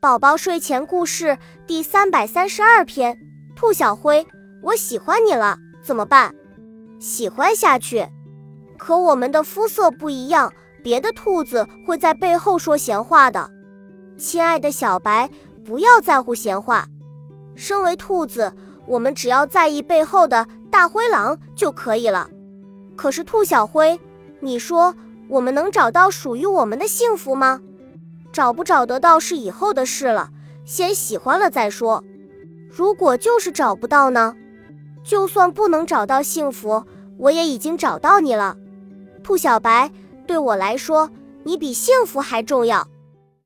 宝宝睡前故事第三百三十二篇：兔小灰，我喜欢你了，怎么办？喜欢下去。可我们的肤色不一样，别的兔子会在背后说闲话的。亲爱的小白，不要在乎闲话。身为兔子，我们只要在意背后的大灰狼就可以了。可是兔小灰，你说我们能找到属于我们的幸福吗？找不找得到是以后的事了，先喜欢了再说。如果就是找不到呢？就算不能找到幸福，我也已经找到你了，兔小白。对我来说，你比幸福还重要。